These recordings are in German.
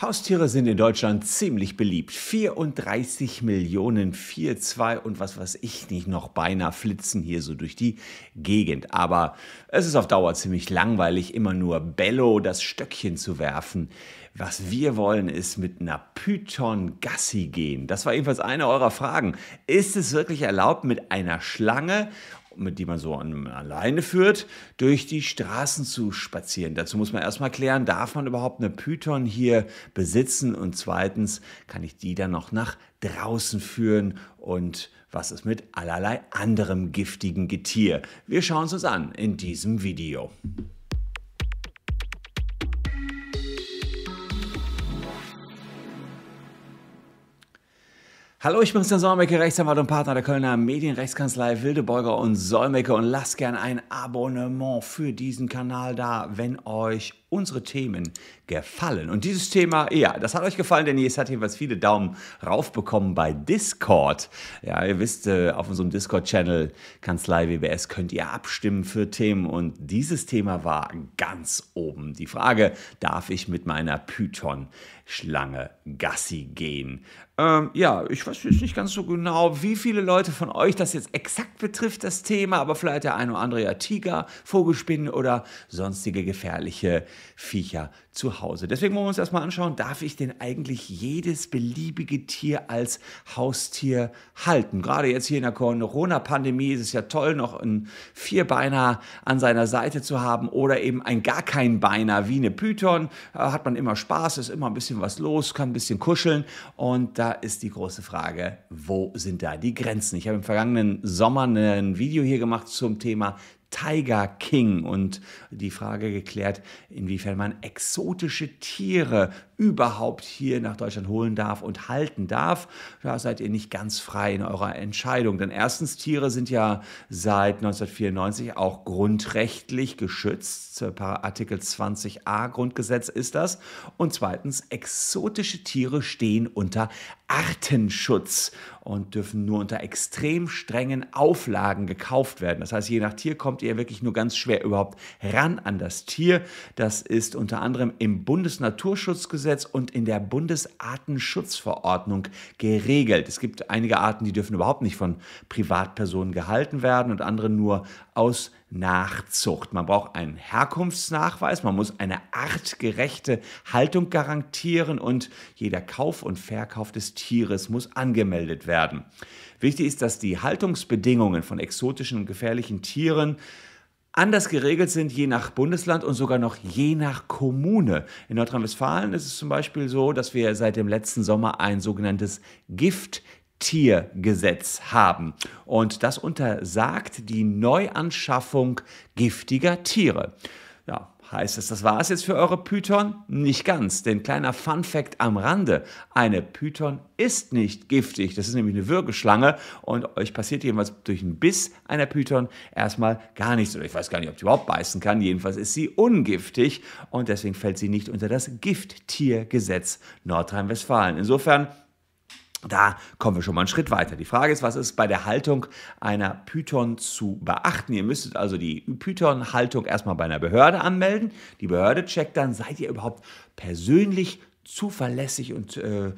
Haustiere sind in Deutschland ziemlich beliebt. 34 Millionen, 4,2 und was weiß ich nicht noch beinahe flitzen hier so durch die Gegend. Aber es ist auf Dauer ziemlich langweilig, immer nur Bello das Stöckchen zu werfen. Was wir wollen, ist mit einer Python Gassi gehen. Das war ebenfalls eine eurer Fragen. Ist es wirklich erlaubt, mit einer Schlange mit die man so alleine führt, durch die Straßen zu spazieren. Dazu muss man erstmal klären, darf man überhaupt eine Python hier besitzen und zweitens kann ich die dann noch nach draußen führen und was ist mit allerlei anderem giftigen Getier. Wir schauen es uns an in diesem Video. Hallo, ich bin Christian Solmecke, Rechtsanwalt und Partner der Kölner Medienrechtskanzlei Wildebeuger und Solmecke. Und lasst gerne ein Abonnement für diesen Kanal da, wenn euch unsere Themen gefallen. Und dieses Thema, ja, das hat euch gefallen, denn es hat jedenfalls viele Daumen rauf bekommen bei Discord. Ja, ihr wisst, äh, auf unserem Discord-Channel Kanzlei WBS könnt ihr abstimmen für Themen und dieses Thema war ganz oben. Die Frage, darf ich mit meiner Python-Schlange Gassi gehen? Ähm, ja, ich weiß jetzt nicht ganz so genau, wie viele Leute von euch das jetzt exakt betrifft, das Thema, aber vielleicht der eine oder andere ja Tiger, Vogelspinnen oder sonstige gefährliche Viecher zu Hause. Deswegen wollen wir uns erstmal anschauen, darf ich denn eigentlich jedes beliebige Tier als Haustier halten? Gerade jetzt hier in der Corona-Pandemie ist es ja toll, noch einen Vierbeiner an seiner Seite zu haben oder eben ein gar kein Beiner wie eine Python. Da hat man immer Spaß, ist immer ein bisschen was los, kann ein bisschen kuscheln und da ist die große Frage, wo sind da die Grenzen? Ich habe im vergangenen Sommer ein Video hier gemacht zum Thema Tiger King und die Frage geklärt, inwiefern man exotische Tiere überhaupt hier nach Deutschland holen darf und halten darf. Da seid ihr nicht ganz frei in eurer Entscheidung. Denn erstens, Tiere sind ja seit 1994 auch grundrechtlich geschützt. Artikel 20a Grundgesetz ist das. Und zweitens, exotische Tiere stehen unter Artenschutz und dürfen nur unter extrem strengen Auflagen gekauft werden. Das heißt, je nach Tier kommt ihr wirklich nur ganz schwer überhaupt ran an das Tier. Das ist unter anderem im Bundesnaturschutzgesetz und in der Bundesartenschutzverordnung geregelt. Es gibt einige Arten, die dürfen überhaupt nicht von Privatpersonen gehalten werden und andere nur aus Nachzucht. Man braucht einen Herkunftsnachweis, man muss eine artgerechte Haltung garantieren und jeder Kauf und Verkauf des Tieres muss angemeldet werden. Wichtig ist, dass die Haltungsbedingungen von exotischen und gefährlichen Tieren anders geregelt sind, je nach Bundesland und sogar noch je nach Kommune. In Nordrhein-Westfalen ist es zum Beispiel so, dass wir seit dem letzten Sommer ein sogenanntes Gift Tiergesetz haben. Und das untersagt die Neuanschaffung giftiger Tiere. Ja, heißt es, das war es jetzt für eure Python? Nicht ganz, denn kleiner Fun Fact am Rande, eine Python ist nicht giftig, das ist nämlich eine Würgeschlange und euch passiert jedenfalls durch einen Biss einer Python erstmal gar nichts oder ich weiß gar nicht, ob die überhaupt beißen kann, jedenfalls ist sie ungiftig und deswegen fällt sie nicht unter das Gifttiergesetz Nordrhein-Westfalen. Insofern da kommen wir schon mal einen Schritt weiter. Die Frage ist, was ist bei der Haltung einer Python zu beachten? Ihr müsstet also die Python-Haltung erstmal bei einer Behörde anmelden. Die Behörde checkt dann, seid ihr überhaupt persönlich zuverlässig und äh,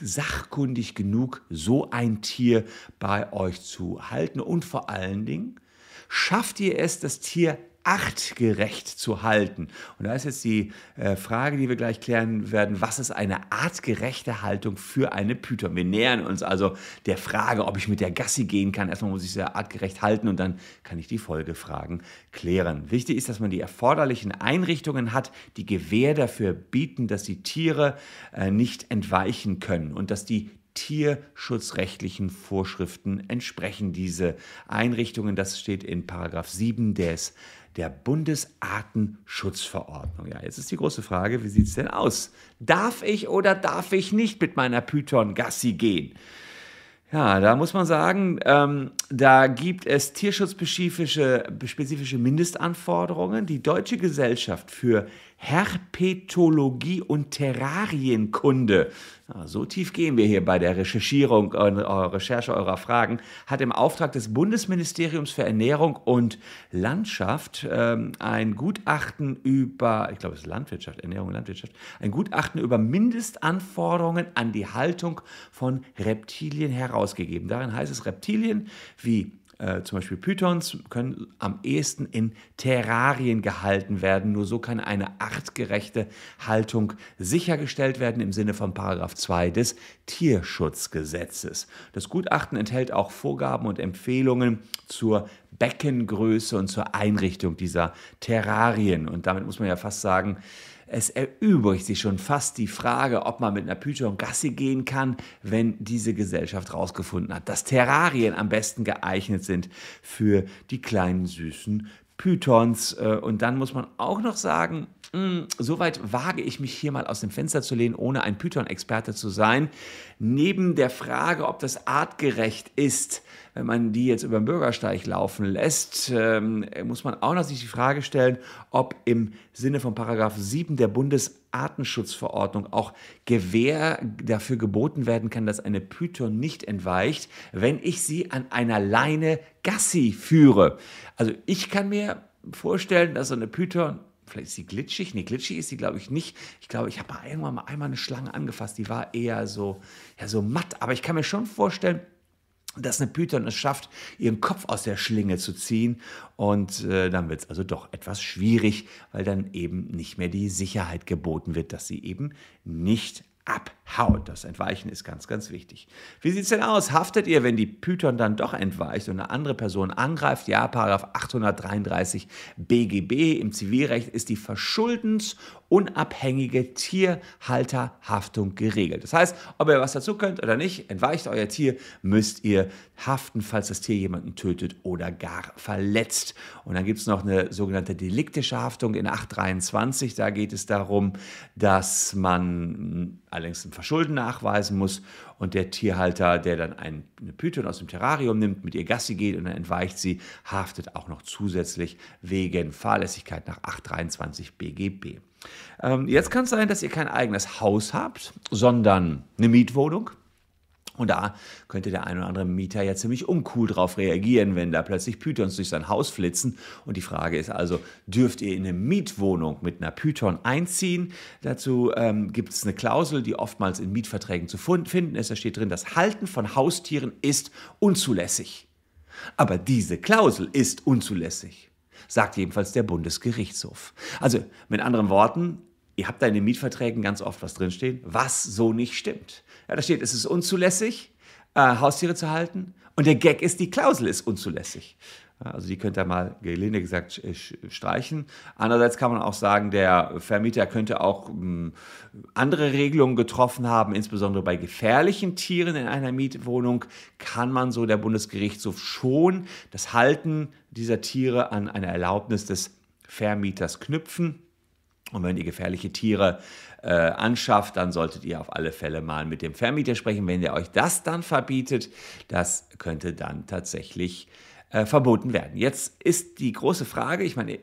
sachkundig genug, so ein Tier bei euch zu halten? Und vor allen Dingen, schafft ihr es, das Tier artgerecht zu halten. Und da ist jetzt die äh, Frage, die wir gleich klären werden, was ist eine artgerechte Haltung für eine Python? Wir nähern uns also der Frage, ob ich mit der Gassi gehen kann. Erstmal muss ich sie artgerecht halten und dann kann ich die Folgefragen klären. Wichtig ist, dass man die erforderlichen Einrichtungen hat, die Gewähr dafür bieten, dass die Tiere äh, nicht entweichen können und dass die tierschutzrechtlichen Vorschriften entsprechen diese Einrichtungen. Das steht in Paragraph 7 des der Bundesartenschutzverordnung. Ja, jetzt ist die große Frage, wie sieht es denn aus? Darf ich oder darf ich nicht mit meiner Python Gassi gehen? Ja, da muss man sagen, ähm, da gibt es tierschutzspezifische spezifische Mindestanforderungen. Die Deutsche Gesellschaft für Herpetologie und Terrarienkunde. So tief gehen wir hier bei der Recherchierung, äh, Recherche eurer Fragen, hat im Auftrag des Bundesministeriums für Ernährung und Landschaft ähm, ein Gutachten über, ich glaube es ist Landwirtschaft, Ernährung und Landwirtschaft, ein Gutachten über Mindestanforderungen an die Haltung von Reptilien herausgegeben. Darin heißt es, Reptilien wie äh, zum Beispiel Pythons können am ehesten in Terrarien gehalten werden. Nur so kann eine artgerechte Haltung sichergestellt werden im Sinne von Paragraph 2 des Tierschutzgesetzes. Das Gutachten enthält auch Vorgaben und Empfehlungen zur Beckengröße und zur Einrichtung dieser Terrarien. Und damit muss man ja fast sagen, es erübrigt sich schon fast die Frage, ob man mit einer Python Gassi gehen kann, wenn diese Gesellschaft herausgefunden hat, dass Terrarien am besten geeignet sind für die kleinen süßen Pythons. Äh, und dann muss man auch noch sagen, hm, soweit wage ich mich hier mal aus dem Fenster zu lehnen, ohne ein Python-Experte zu sein. Neben der Frage, ob das artgerecht ist, wenn man die jetzt über den Bürgersteig laufen lässt, ähm, muss man auch noch sich die Frage stellen, ob im Sinne von Paragraph 7 der Bundesartenschutzverordnung auch Gewähr dafür geboten werden kann, dass eine Python nicht entweicht, wenn ich sie an einer Leine Gassi führe. Also ich kann mir vorstellen, dass so eine Python Vielleicht ist sie glitschig. Nee, glitschig ist sie, glaube ich, nicht. Ich glaube, ich habe irgendwann mal einmal eine Schlange angefasst. Die war eher so, ja, so matt. Aber ich kann mir schon vorstellen, dass eine Python es schafft, ihren Kopf aus der Schlinge zu ziehen. Und äh, dann wird es also doch etwas schwierig, weil dann eben nicht mehr die Sicherheit geboten wird, dass sie eben nicht abhaut. Das Entweichen ist ganz, ganz wichtig. Wie sieht es denn aus? Haftet ihr, wenn die Python dann doch entweicht und eine andere Person angreift? Ja, Paragraph 833 BGB im Zivilrecht ist die verschuldensunabhängige Tierhalterhaftung geregelt. Das heißt, ob ihr was dazu könnt oder nicht, entweicht euer Tier, müsst ihr haften, falls das Tier jemanden tötet oder gar verletzt. Und dann gibt es noch eine sogenannte deliktische Haftung in 823. Da geht es darum, dass man allerdings ein Verschulden nachweisen muss und der Tierhalter, der dann eine Python aus dem Terrarium nimmt, mit ihr Gassi geht und dann entweicht sie, haftet auch noch zusätzlich wegen Fahrlässigkeit nach 823 BGB. Ähm, jetzt kann es sein, dass ihr kein eigenes Haus habt, sondern eine Mietwohnung. Und da könnte der ein oder andere Mieter ja ziemlich uncool drauf reagieren, wenn da plötzlich Pythons durch sein Haus flitzen. Und die Frage ist also, dürft ihr in eine Mietwohnung mit einer Python einziehen? Dazu ähm, gibt es eine Klausel, die oftmals in Mietverträgen zu finden ist. Da steht drin, das Halten von Haustieren ist unzulässig. Aber diese Klausel ist unzulässig, sagt jedenfalls der Bundesgerichtshof. Also mit anderen Worten, ihr habt da in den Mietverträgen ganz oft was drinstehen, was so nicht stimmt. Ja, da steht, es ist unzulässig, äh, Haustiere zu halten. Und der Gag ist, die Klausel ist unzulässig. Also die könnt ihr mal gelinde gesagt streichen. Andererseits kann man auch sagen, der Vermieter könnte auch hm, andere Regelungen getroffen haben, insbesondere bei gefährlichen Tieren in einer Mietwohnung kann man so der Bundesgerichtshof schon das Halten dieser Tiere an eine Erlaubnis des Vermieters knüpfen. Und wenn ihr gefährliche Tiere äh, anschafft, dann solltet ihr auf alle Fälle mal mit dem Vermieter sprechen. Wenn der euch das dann verbietet, das könnte dann tatsächlich äh, verboten werden. Jetzt ist die große Frage, ich meine,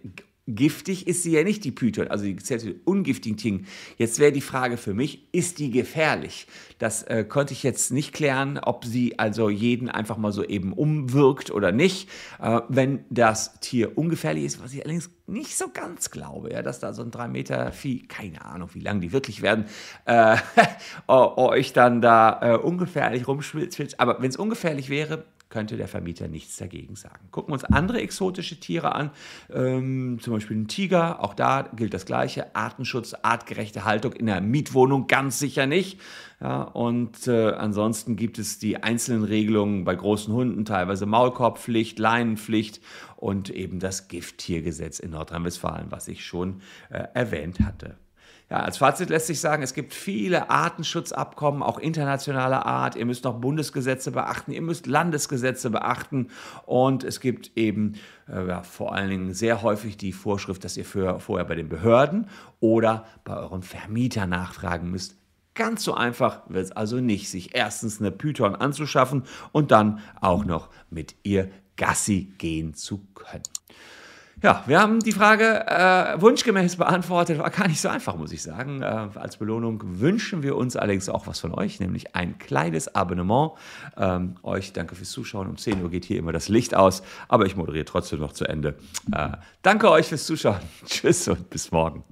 Giftig ist sie ja nicht, die Python, also die zählt zu den ungiftigen Tieren. Jetzt wäre die Frage für mich, ist die gefährlich? Das äh, konnte ich jetzt nicht klären, ob sie also jeden einfach mal so eben umwirkt oder nicht. Äh, wenn das Tier ungefährlich ist, was ich allerdings nicht so ganz glaube, ja, dass da so ein 3 Meter Vieh, keine Ahnung, wie lang die wirklich werden, äh, euch dann da äh, ungefährlich rumschwitzt. Aber wenn es ungefährlich wäre, könnte der Vermieter nichts dagegen sagen. Gucken wir uns andere exotische Tiere an, ähm, zum Beispiel ein Tiger, auch da gilt das Gleiche, Artenschutz, artgerechte Haltung in der Mietwohnung ganz sicher nicht. Ja, und äh, ansonsten gibt es die einzelnen Regelungen bei großen Hunden, teilweise Maulkorbpflicht, Leinenpflicht und eben das Gifttiergesetz in Nordrhein-Westfalen, was ich schon äh, erwähnt hatte. Ja, als Fazit lässt sich sagen, es gibt viele Artenschutzabkommen, auch internationaler Art. Ihr müsst noch Bundesgesetze beachten, ihr müsst Landesgesetze beachten und es gibt eben äh, ja, vor allen Dingen sehr häufig die Vorschrift, dass ihr für, vorher bei den Behörden oder bei eurem Vermieter nachfragen müsst. Ganz so einfach wird es also nicht, sich erstens eine Python anzuschaffen und dann auch noch mit ihr Gassi gehen zu können. Ja, wir haben die Frage äh, wunschgemäß beantwortet. War gar nicht so einfach, muss ich sagen. Äh, als Belohnung wünschen wir uns allerdings auch was von euch, nämlich ein kleines Abonnement. Ähm, euch danke fürs Zuschauen. Um 10 Uhr geht hier immer das Licht aus, aber ich moderiere trotzdem noch zu Ende. Äh, danke euch fürs Zuschauen. Tschüss und bis morgen.